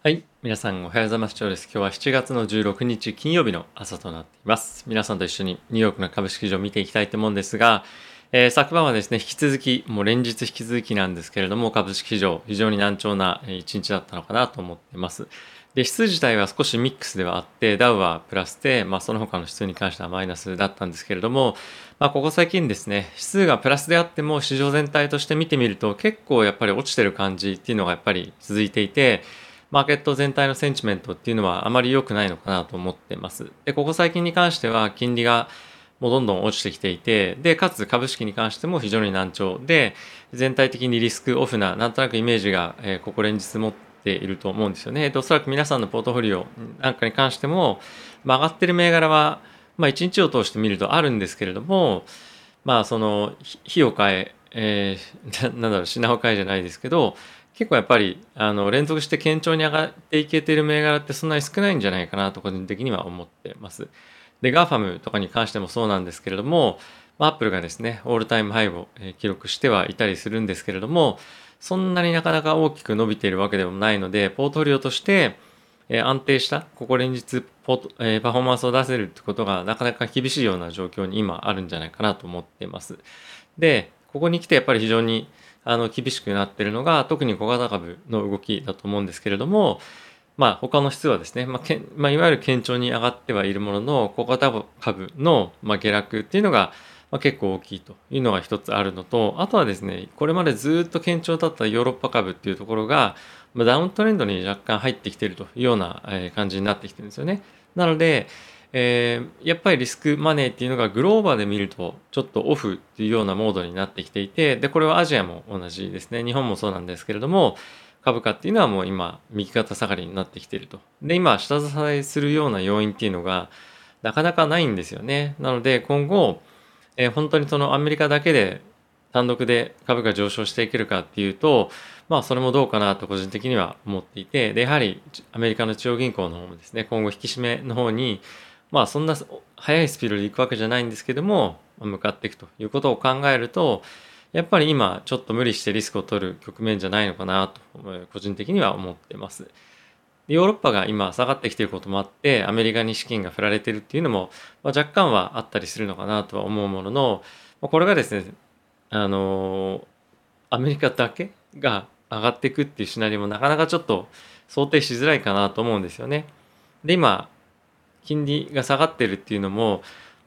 はい。皆さんおはようございます。今日は7月の16日金曜日の朝となっています。皆さんと一緒にニューヨークの株式市場を見ていきたいと思うんですが、えー、昨晩はですね、引き続き、もう連日引き続きなんですけれども、株式市場、非常に難聴な一日だったのかなと思っています。で、指数自体は少しミックスではあって、ダウはプラスで、まあその他の指数に関してはマイナスだったんですけれども、まあここ最近ですね、指数がプラスであっても市場全体として見てみると結構やっぱり落ちてる感じっていうのがやっぱり続いていて、マーケット全体のセンチメントっていうのはあまり良くないのかなと思ってます。で、ここ最近に関しては金利がもうどんどん落ちてきていて、で、かつ株式に関しても非常に難聴で、全体的にリスクオフな、なんとなくイメージが、え、ここ連日持っていると思うんですよね。で、おそらく皆さんのポートフォリオなんかに関しても、まあ、上がってる銘柄は、まあ、1日を通して見るとあるんですけれども、まあ、その、火を変え、えー、なんだろう、品を変えじゃないですけど、結構やっぱりあの連続して堅調に上がっていけてる銘柄ってそんなに少ないんじゃないかなと個人的には思ってます。で、GAFAM とかに関してもそうなんですけれども、アップルがですね、オールタイムハイを記録してはいたりするんですけれども、そんなになかなか大きく伸びているわけでもないので、ポートフォリオとして安定した、ここ連日パフォーマンスを出せるってことがなかなか厳しいような状況に今あるんじゃないかなと思っています。で、ここに来てやっぱり非常にあの厳しくなっているのが特に小型株の動きだと思うんですけれども、まあ、他の質はですね、まあけまあ、いわゆる堅調に上がってはいるものの小型株の、まあ、下落っていうのが、まあ、結構大きいというのが一つあるのとあとはですねこれまでずっと堅調だったヨーロッパ株っていうところが、まあ、ダウントレンドに若干入ってきているというような感じになってきてるんですよね。なので、えー、やっぱりリスクマネーっていうのがグローバーで見るとちょっとオフっていうようなモードになってきていてでこれはアジアも同じですね。日本もそうなんですけれども株価っていうのはもう今右肩下がりになってきていると。で今下支えするような要因っていうのがなかなかないんですよね。なので今後、えー、本当にそのアメリカだけで単独で株価上昇していけるかっていうとまあそれもどうかなと個人的には思っていてでやはりアメリカの中央銀行の方もですね今後引き締めの方にまあそんな速いスピードで行くわけじゃないんですけども向かっていくということを考えるとやっぱり今ちょっと無理してリスクを取る局面じゃないのかなと個人的には思ってます。ヨーロッパが今下がってきていることもあってアメリカに資金が振られてるっていうのも、まあ、若干はあったりするのかなとは思うもののこれがですねあのアメリカだけが上がっていくっていうシナリオもなかなかちょっと想定しづらいかなと思うんですよね。で今金利が下がってるっていうのも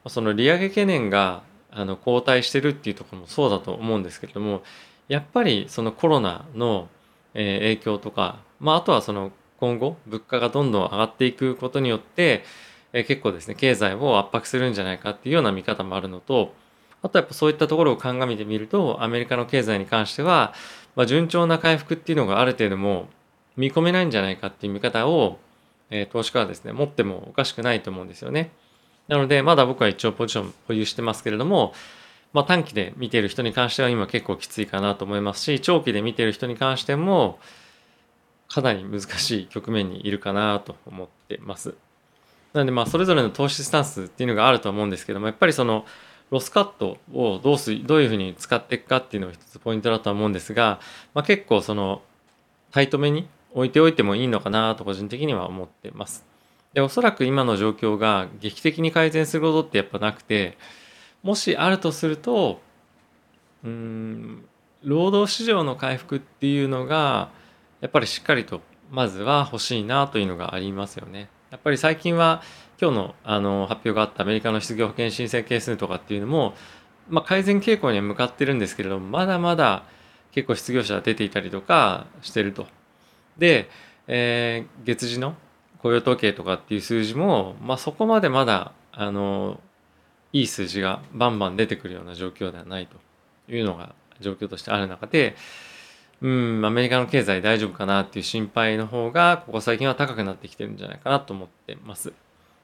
その利上げ懸念があの後退してるっていうところもそうだと思うんですけれどもやっぱりそのコロナの影響とか、まあ、あとはその今後物価がどんどん上がっていくことによって結構ですね経済を圧迫するんじゃないかっていうような見方もあるのとあとやっぱそういったところを鑑みてみるとアメリカの経済に関しては、まあ、順調な回復っていうのがある程度も見込めないんじゃないかっていう見方をえ、投資家はですね、持ってもおかしくないと思うんですよね。なので、まだ僕は一応ポジション保有してますけれども、まあ、短期で見ている人に関しては今結構きついかなと思いますし、長期で見ている人に関しても、かなり難しい局面にいるかなと思ってます。なので、まあ、それぞれの投資スタンスっていうのがあると思うんですけども、やっぱりその、ロスカットをどうすどういうふうに使っていくかっていうのが一つポイントだとは思うんですが、まあ、結構そのタイトめに置いておいてもいいのかなと個人的には思ってます。で、おそらく今の状況が劇的に改善することってやっぱなくて、もしあるとすると、うん、労働市場の回復っていうのが、やっぱりしっかりとまずは欲しいなというのがありますよね。やっぱり最近は今日のあの発表があったアメリカの失業保険申請係数とかっていうのも、まあ、改善傾向には向かってるんですけれどもまだまだ結構失業者が出ていたりとかしてるとで、えー、月次の雇用統計とかっていう数字も、まあ、そこまでまだあのいい数字がバンバン出てくるような状況ではないというのが状況としてある中でうんアメリカの経済大丈夫かなっていう心配の方がここ最近は高くなってきてるんじゃないかなと思ってます。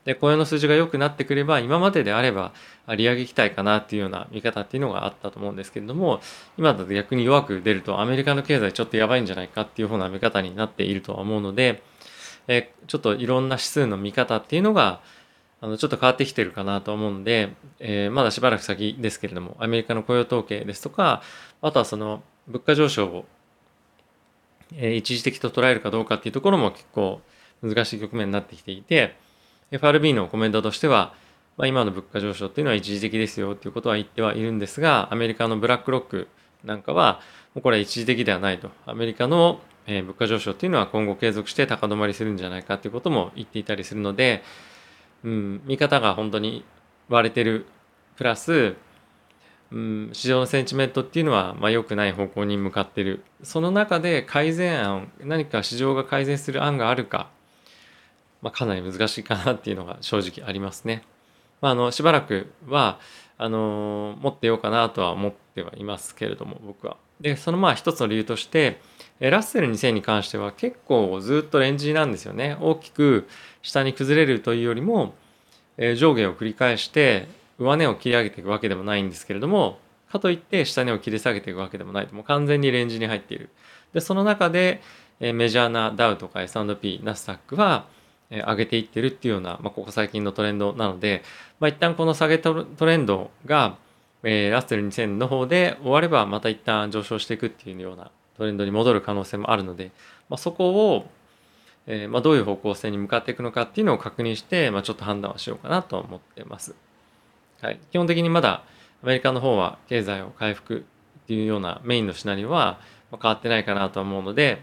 で雇用の数字が良くなってくれば今までであれば利上げ期待かなっていうような見方っていうのがあったと思うんですけれども今だと逆に弱く出るとアメリカの経済ちょっとやばいんじゃないかっていうふうな見方になっているとは思うので、えちょっといろんな指数の見方っていうのがあのちょっと変わってきてるかなと思うので、えー、まだしばらく先ですけれどもアメリカの雇用統計ですとかあとはその物価上昇をえ、一時的と捉えるかどうかっていうところも結構難しい局面になってきていて FRB のコメントとしては、まあ、今の物価上昇っていうのは一時的ですよっていうことは言ってはいるんですがアメリカのブラックロックなんかはもうこれは一時的ではないと。アメリカの物価上昇っていうのは今後継続して高止まりするんじゃないかっていうことも言っていたりするので、うん、見方が本当に割れてるプラス、うん、市場のセンチメントっていうのは、まあ、良くない方向に向かってる。その中で改善案何か市場が改善する案があるか、まあ、かなり難しいかなっていうのが正直ありますね。まあ、あのしばらくはあの持ってようかなとは思ってはいますけれども僕は。でそのまあ一つの理由としてラッセル2000に関しては結構ずっとレンジなんですよね。大きく下に崩れるというよりも上下を繰り返して上値を切り上げていくわけでもないんですけれどもかといって下値を切り下げていくわけでもないもう完全にレンジに入っている。でその中でメジャーなダウとか S&P ナスダックは上げていってるっていうような、まあ、ここ最近のトレンドなので、まあ、一旦この下げトレンドが、えー、ラッセル2000の方で終わればまた一旦上昇していくっていうようなトレンドに戻る可能性もあるので、まあ、そこを、えーまあ、どういう方向性に向かっていくのかっていうのを確認して、まあ、ちょっと判断をしようかなと思ってます。はい、基本的にまだアメリカの方は経済を回復っていうようなメインのシナリオは変わってないかなと思うので、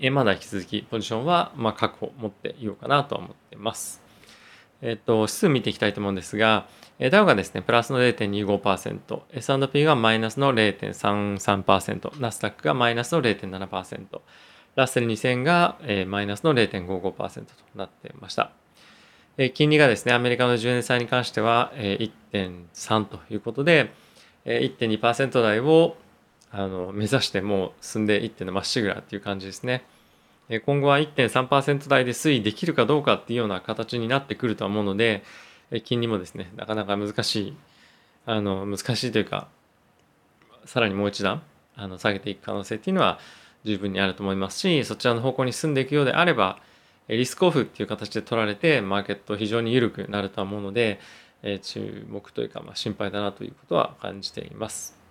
えまだ引き続きポジションはま確保持っていようかなと思ってます。えっ、と、指数見ていきたいと思うんですが、ダウがですね、プラスの0.25%、S&P がマイナスの0.33%、ナスダックがマイナスの0.7%、ラッセル2000がマイナスの0.55%となっていました。え金利がですね、アメリカの10年債に関しては1.3ということで、1.2%台をあの目指してもう進んでいってのまっしぐらっていう感じですね。今後は1.3%台で推移できるかどうかっていうような形になってくるとは思うので、金利もですね、なかなか難しい、あの、難しいというか、さらにもう一段、あの、下げていく可能性っていうのは十分にあると思いますし、そちらの方向に進んでいくようであれば、リスクオフっていう形で取られて、マーケット非常に緩くなるとは思うので、注目というか、まあ、心配だなということは感じています。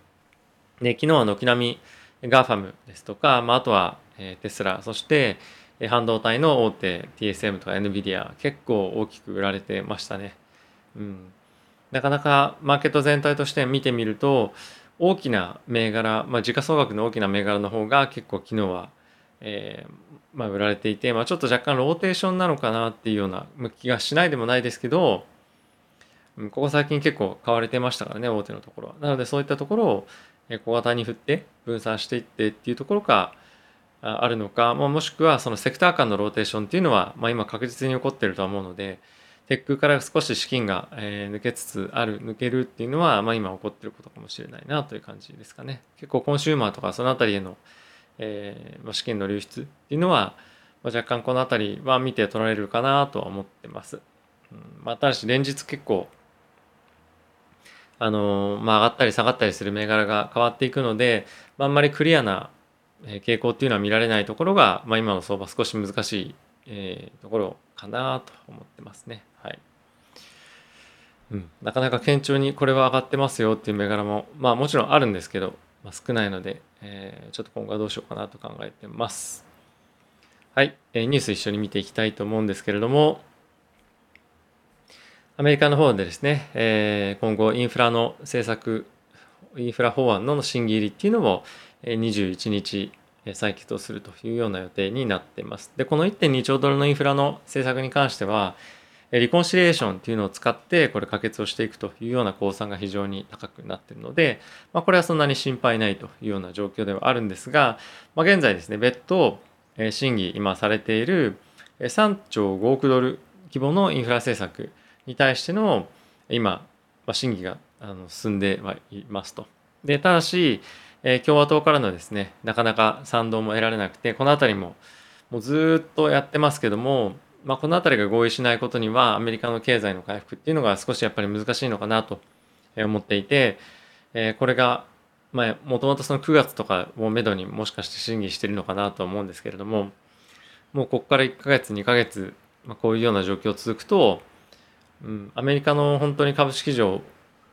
で、昨日は軒並み GAFAM ですとか、まあ、あとはテスラ、そして半導体の大手 TSM とか NVIDIA 結構大きく売られてましたね。うん、なかなかマーケット全体として見てみると大きな銘柄、まあ、時価総額の大きな銘柄の方が結構昨日は、えー、まあ、売られていて、まあ、ちょっと若干ローテーションなのかなっていうような気がしないでもないですけどここ最近結構買われてましたからね大手のところは。なのでそういったところを小型に振って分散していってっていうところがあるのか、まあ、もしくはそのセクター間のローテーションっていうのは、まあ、今確実に起こってるとは思うのでテックから少し資金が、抜けつつある抜けるっていうのは、まあ、今起こってることかもしれないなという感じですかね。結構コンシューマーとかその辺りへの、えー、資金の流出っていうのは、まあ、若干この辺りは見て取られるかなとは思ってます、うんまあ、ただし連日結構あのまあ、上がったり下がったりする銘柄が変わっていくので、まあ、んまりクリアな傾向っていうのは見られないところが、まあ、今の相場少し難しい、えー、ところかなと思ってますね。はいうん、なかなか堅調にこれは上がってますよっていう銘柄も、まあ、もちろんあるんですけど、まあ、少ないので、えー、ちょっと今後はどうしようかなと考えてます。はい、えー、ニュース一緒に見ていきたいと思うんですけれども、アメリカの方でですね、えー、今後インフラの政策、インフラ法案の審議入りっていうのも21日採決をするというような予定になっています。で、この1.2兆ドルのインフラの政策に関しては、リコンシリエーションっていうのを使ってこれ可決をしていくというような公算が非常に高くなっているので、まあ、これはそんなに心配ないというような状況ではあるんですが、まあ、現在ですね別途審議今されている3兆5億ドル規模のインフラ政策に対しての今、まあ、審議があの進んではいますと。でただし、えー、共和党からのですねなかなか賛同も得られなくてこの辺りももうずっとやってますけども、まあ、この辺りが合意しないことにはアメリカの経済の回復っていうのが少しやっぱり難しいのかなと思っていて、えー、これがまあもともとその9月とかをめどにもしかして審議してるのかなと思うんですけれどももうここから1ヶ月2ヶ月、まあ、こういうような状況続くとうん、アメリカの本当に株式市場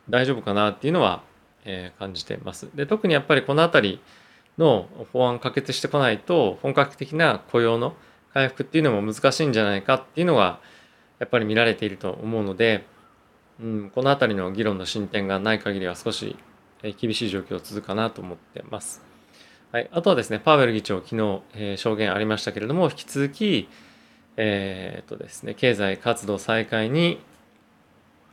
大丈夫かなっていうのは、えー、感じてます。で特にやっぱりこの辺りの法案可決してこないと本格的な雇用の回復っていうのも難しいんじゃないかっていうのがやっぱり見られていると思うので、うん、この辺りの議論の進展がない限りは少し厳しい状況続くかなと思ってます。はい、あとはですね、パウエル議長、昨日、えー、証言ありましたけれども、引き続き、えー、っとですね、経済活動再開に、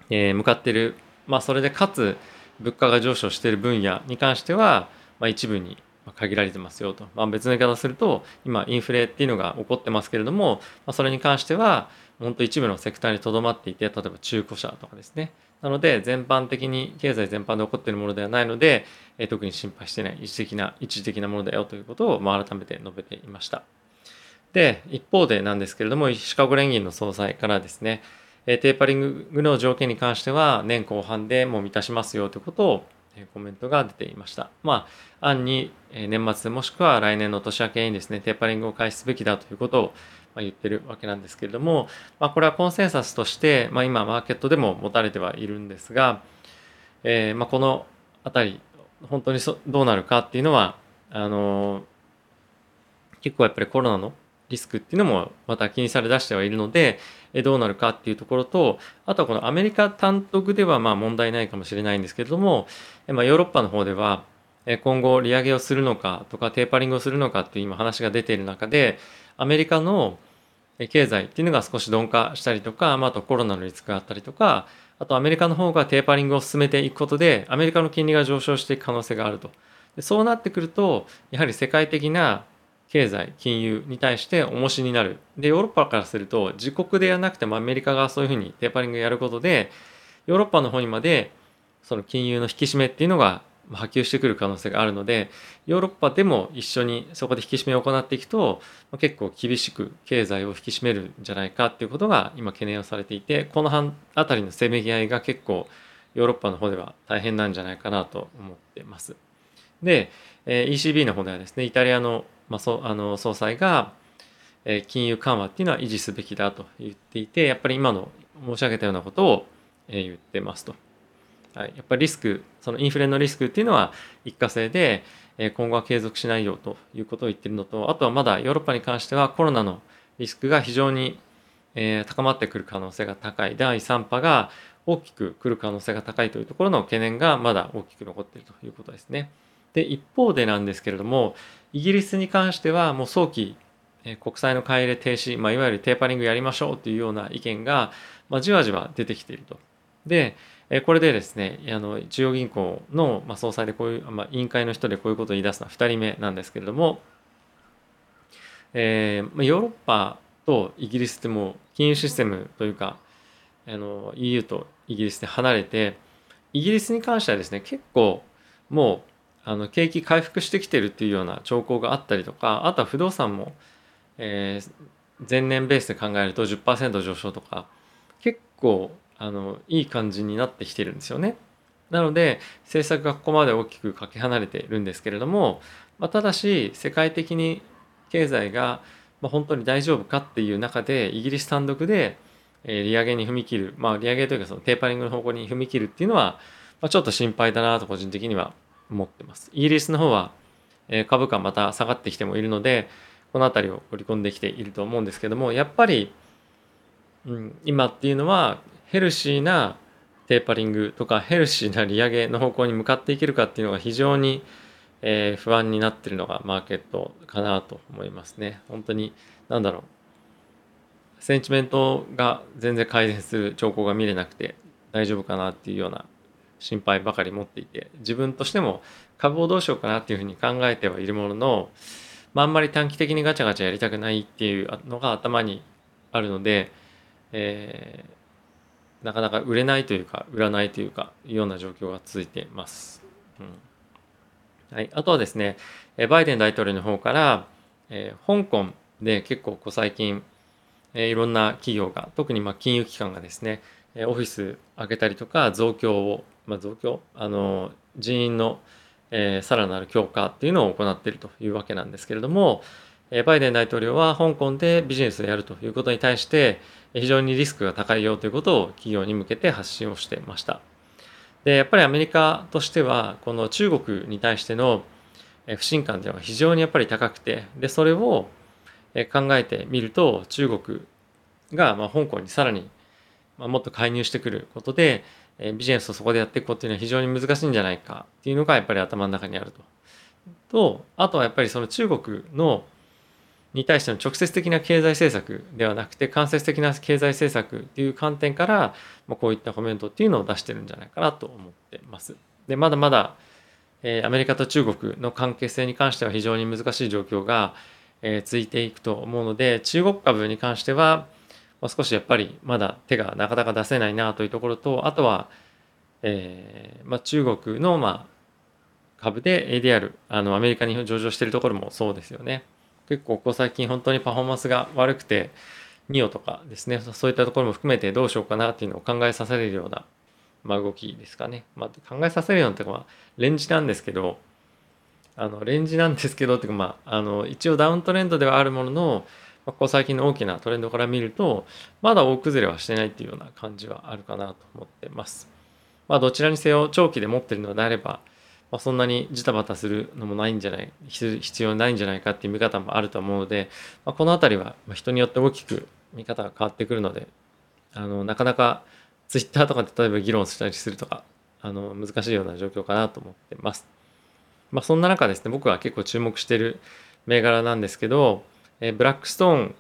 え、向かってる、まあ、それでかつ、物価が上昇している分野に関しては、まあ、一部に限られてますよと、まあ、別の言い方をすると今インフレっていうのが起こってますけれども、まあ、それに関しては本当一部のセクターにとどまっていて例えば中古車とかですね。なので全般的に経済全般で起こっているものではないので、えー、特に心配してない一時的な一時的なものだよということを、まあ、改めて述べていました。で一方でなんですけれどもシカゴ連銀の総裁からですねえテーパリングの条件に関しては年後半でもう満たしますよということをコメントが出ていました。まあ、案に年末もしくは来年の年明けにですね、テーパリングを開始すべきだということを言ってるわけなんですけれども、まあ、これはコンセンサスとして、まあ、今マーケットでも持たれてはいるんですが、えー、まあこの辺り本当にそどうなるかっていうのはあの、結構やっぱりコロナのリスクっていうのもまた気にされ出してはいるのでどうなるかっていうところとあとはこのアメリカ単独ではまあ問題ないかもしれないんですけれども、まあ、ヨーロッパの方では今後利上げをするのかとかテーパリングをするのかっていう今話が出ている中でアメリカの経済っていうのが少し鈍化したりとか、まあ、あとコロナのリスクがあったりとかあとアメリカの方がテーパリングを進めていくことでアメリカの金利が上昇していく可能性があると。そうなってくるとやはり世界的な経済金融に対して重しになるでヨーロッパからすると自国でやらなくてもアメリカがそういうふうにテーパリングやることでヨーロッパの方にまでその金融の引き締めっていうのが波及してくる可能性があるのでヨーロッパでも一緒にそこで引き締めを行っていくと結構厳しく経済を引き締めるんじゃないかっていうことが今懸念をされていてこの辺りのせめぎ合いが結構ヨーロッパの方では大変なんじゃないかなと思ってます。で ECB の方ではですねイタリアのまあ、そあの総裁が、え金融緩和っていうのは維持すべきだと言っていてやっぱり今の申し上げたようなことを、え言ってますと。はい、やっぱりリスクそのインフレのリスクっていうのは一過性でえ今後は継続しないよということを言ってるのとあとはまだヨーロッパに関してはコロナのリスクが非常にえ高まってくる可能性が高い第3波が大きく来る可能性が高いというところの懸念がまだ大きく残っているということですね。で一方でなんですけれどもイギリスに関してはもう早期国債の買い入れ停止、まあ、いわゆるテーパリングやりましょうというような意見が、まあ、じわじわ出てきていると。でこれでですねあの中央銀行の、まあ、総裁でこういう、まあ、委員会の人でこういうことを言い出すのは2人目なんですけれども、えー、ヨーロッパとイギリスってもう金融システムというかあの EU とイギリスで離れてイギリスに関してはですね結構もうあの景気回復してきてるっていうような兆候があったりとかあとは不動産も、えー、前年ベースで考えると10%上昇とか結構あのいい感じになってきてるんですよね。なので政策がここまで大きくかけ離れているんですけれども、まあ、ただし世界的に経済が本当に大丈夫かっていう中でイギリス単独で利上げに踏み切る、まあ、利上げというかそのテーパリングの方向に踏み切るっていうのは、まあ、ちょっと心配だなと個人的には思ってます。イギリスの方は、株価また下がってきてもいるので、この辺りを織り込んできていると思うんですけども、やっぱり、うん、今っていうのはヘルシーなテーパリングとかヘルシーな利上げの方向に向かっていけるかっていうのが非常に、えー、不安になってるのがマーケットかなと思いますね。本当に、なんだろう。センチメントが全然改善する兆候が見れなくて大丈夫かなっていうような心配ばかり持っていて自分としても株をどうしようかなっていうふうに考えてはいるものの、まあ、あんまり短期的にガチャガチャやりたくないっていうのが頭にあるので、えー、なかなか売れないというか売らないというかいうような状況が続いています。うんはい、あとはですねバイデン大統領の方から、えー、香港で結構こう最近、えー、いろんな企業が特にまあ金融機関がですねオフィス開けたりとか増強をまあ、増強？あの人員の、えー、さらなる強化っていうのを行っているというわけなんですけれども、えー、バイデン大統領は香港でビジネスをやるということに対して非常にリスクが高いよということを企業に向けて発信をしてました。でやっぱりアメリカとしてはこの中国に対しての不信感というのは非常にやっぱり高くてでそれを考えてみると中国がまあ香港にさらにまもっと介入してくることでえビジネスをそこでやっていくことっていうのは非常に難しいんじゃないかっていうのがやっぱり頭の中にあると。とあとはやっぱりその中国のに対しての直接的な経済政策ではなくて間接的な経済政策っていう観点から、ま、こういったコメントっていうのを出してるんじゃないかなと思ってます。でまだまだ、え、アメリカと中国の関係性に関しては非常に難しい状況が、え、続いていくと思うので中国株に関しては、まあ、少しやっぱりまだ手がなかなか出せないなというところとあとは、えーまあ、中国の、まあ、株で ADR あのアメリカに上場しているところもそうですよね。結構ここ最近本当にパフォーマンスが悪くて、ニオとかですね、そういったところも含めてどうしようかなっていうのを考えさせるような、まあ、動きですかね。まあ、考えさせるようなというか、まあ、レンジなんですけど、あの、レンジなんですけど、っていうか、まあ、あの、一応ダウントレンドではあるものの、ここ最近の大きなトレンドから見ると、まだ大崩れはしてないっていうような感じはあるかなと思ってます。まあ、どちらにせよ長期で持ってるのであれば、まあ、そんなにジタバタするのもないんじゃない必要ないんじゃないかっていう見方もあると思うので、まあ、この辺りは人によって大きく見方が変わってくるのであのなかなかツイッターとかで例えば議論したりするとかあの難しいような状況かなと思ってます。まあ、そんな中ですね僕は結構注目してる銘柄なんですけど、えブラックストーンっ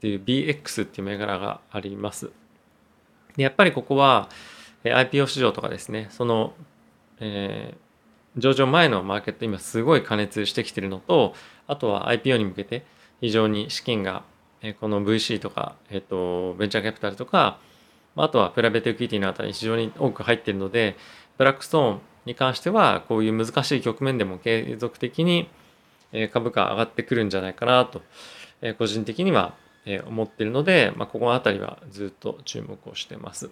ていう BX っていう銘柄があります。でやっぱりここは IPO 市場とかですねその、えー上場前のマーケット今すごい加熱してきてるのとあとは IPO に向けて非常に資金がえこの VC とか、えっと、ベンチャーキャピタルとかあとはプライベートエクイティのあたりに非常に多く入っているのでブラックストーンに関してはこういう難しい局面でも継続的に株価上がってくるんじゃないかなと個人的には思ってるので、まあ、ここの辺りはずっと注目をしてます。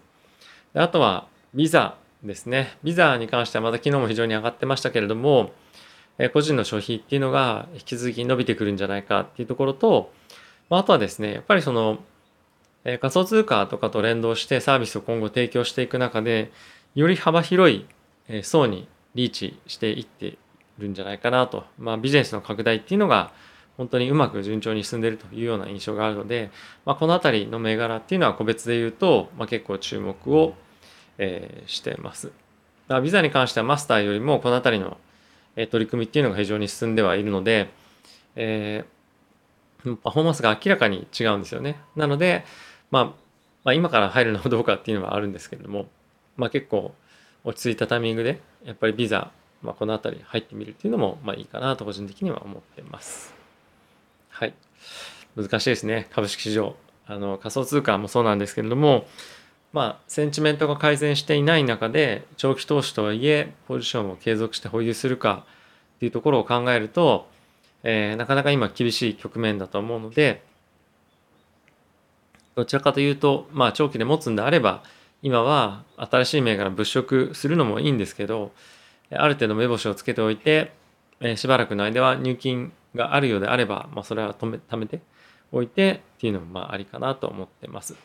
であとはビザですね。ビザに関してはまた昨日も非常に上がってましたけれども、え個人の消費っていうのが引き続き伸びてくるんじゃないかっていうところと、まあとはですね、やっぱりその、え仮想通貨とかと連動してサービスを今後提供していく中で、より幅広い層にリーチしていってるんじゃないかなと。まあビジネスの拡大っていうのが本当にうまく順調に進んでいるというような印象があるので、まあ、この辺りの銘柄っていうのは個別で言うと、まあ、結構注目をえー、してます。だビザに関してはマスターよりもこの辺りの、え取り組みっていうのが非常に進んではいるので、えー、パフォーマンスが明らかに違うんですよね。なので、まあ、まあ、今から入るのはどうかっていうのはあるんですけれども、まあ、結構落ち着いたタイミングでやっぱりビザ、まあ、この辺り入ってみるっていうのもまあいいかなと個人的には思ってます。はい。難しいですね。株式市場。あの仮想通貨もそうなんですけれども、まあ、センチメントが改善していない中で長期投資とはいえポジションを継続して保有するかっていうところを考えると、えー、なかなか今厳しい局面だと思うのでどちらかというと、まあ、長期で持つんであれば今は新しい銘柄物色するのもいいんですけどある程度目星をつけておいて、え、しばらくの間は入金があるようであれば、まあ、それは止め貯めておいてっていうのもまあありかなと思ってます。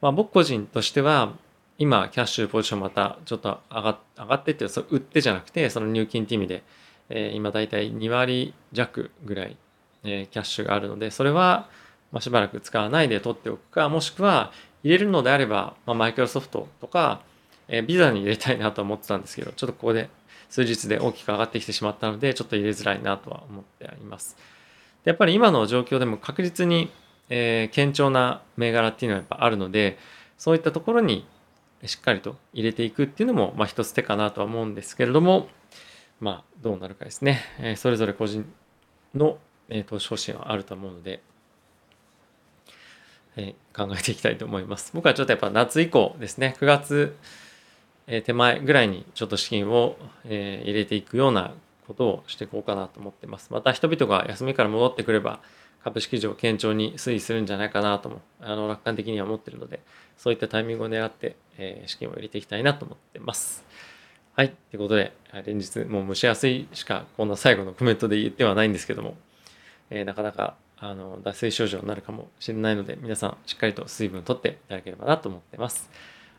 まあ、僕個人としては今キャッシュポジションまたちょっと上が上がってっていう売ってじゃなくてその入金って意味で、えー、今大体2割弱ぐらい、えー、キャッシュがあるのでそれは、まあ、しばらく使わないで取っておくかもしくは入れるのであれば、まあ、マイクロソフトとか、え、ビザに入れたいなと思ってたんですけどちょっとここで数日で大きく上がってきてしまったのでちょっと入れづらいなとは思っています。でやっぱり今の状況でも確実にえー、堅調な銘柄っていうのはやっぱあるのでそういったところにしっかりと入れていくっていうのも、まあ、一つ手かなとは思うんですけれどもまあどうなるかですね、えー、それぞれ個人の、えー、投資方針はあると思うので、えー、考えていきたいと思います。僕はちょっとやっぱ夏以降ですね。9月、え、手前ぐらいにちょっと資金を、え、入れていくようなことをしていこうかなと思ってますまた人々が休みから戻ってくれば株式市場堅調に推移するんじゃないかなともあの楽観的には思ってるのでそういったタイミングを狙って、え、資金を入れていきたいなと思ってます。はい。ということで、連日もう蒸し暑いしかこんな最後のコメントで言ってはないんですけども、えー、なかなかあの脱水症状になるかもしれないので、皆さんしっかりと水分をとっていただければなと思ってます。